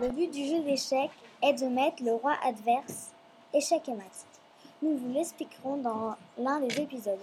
Le but du jeu d'échecs est de mettre le roi adverse, échec et mat. Nous vous l'expliquerons dans l'un des épisodes.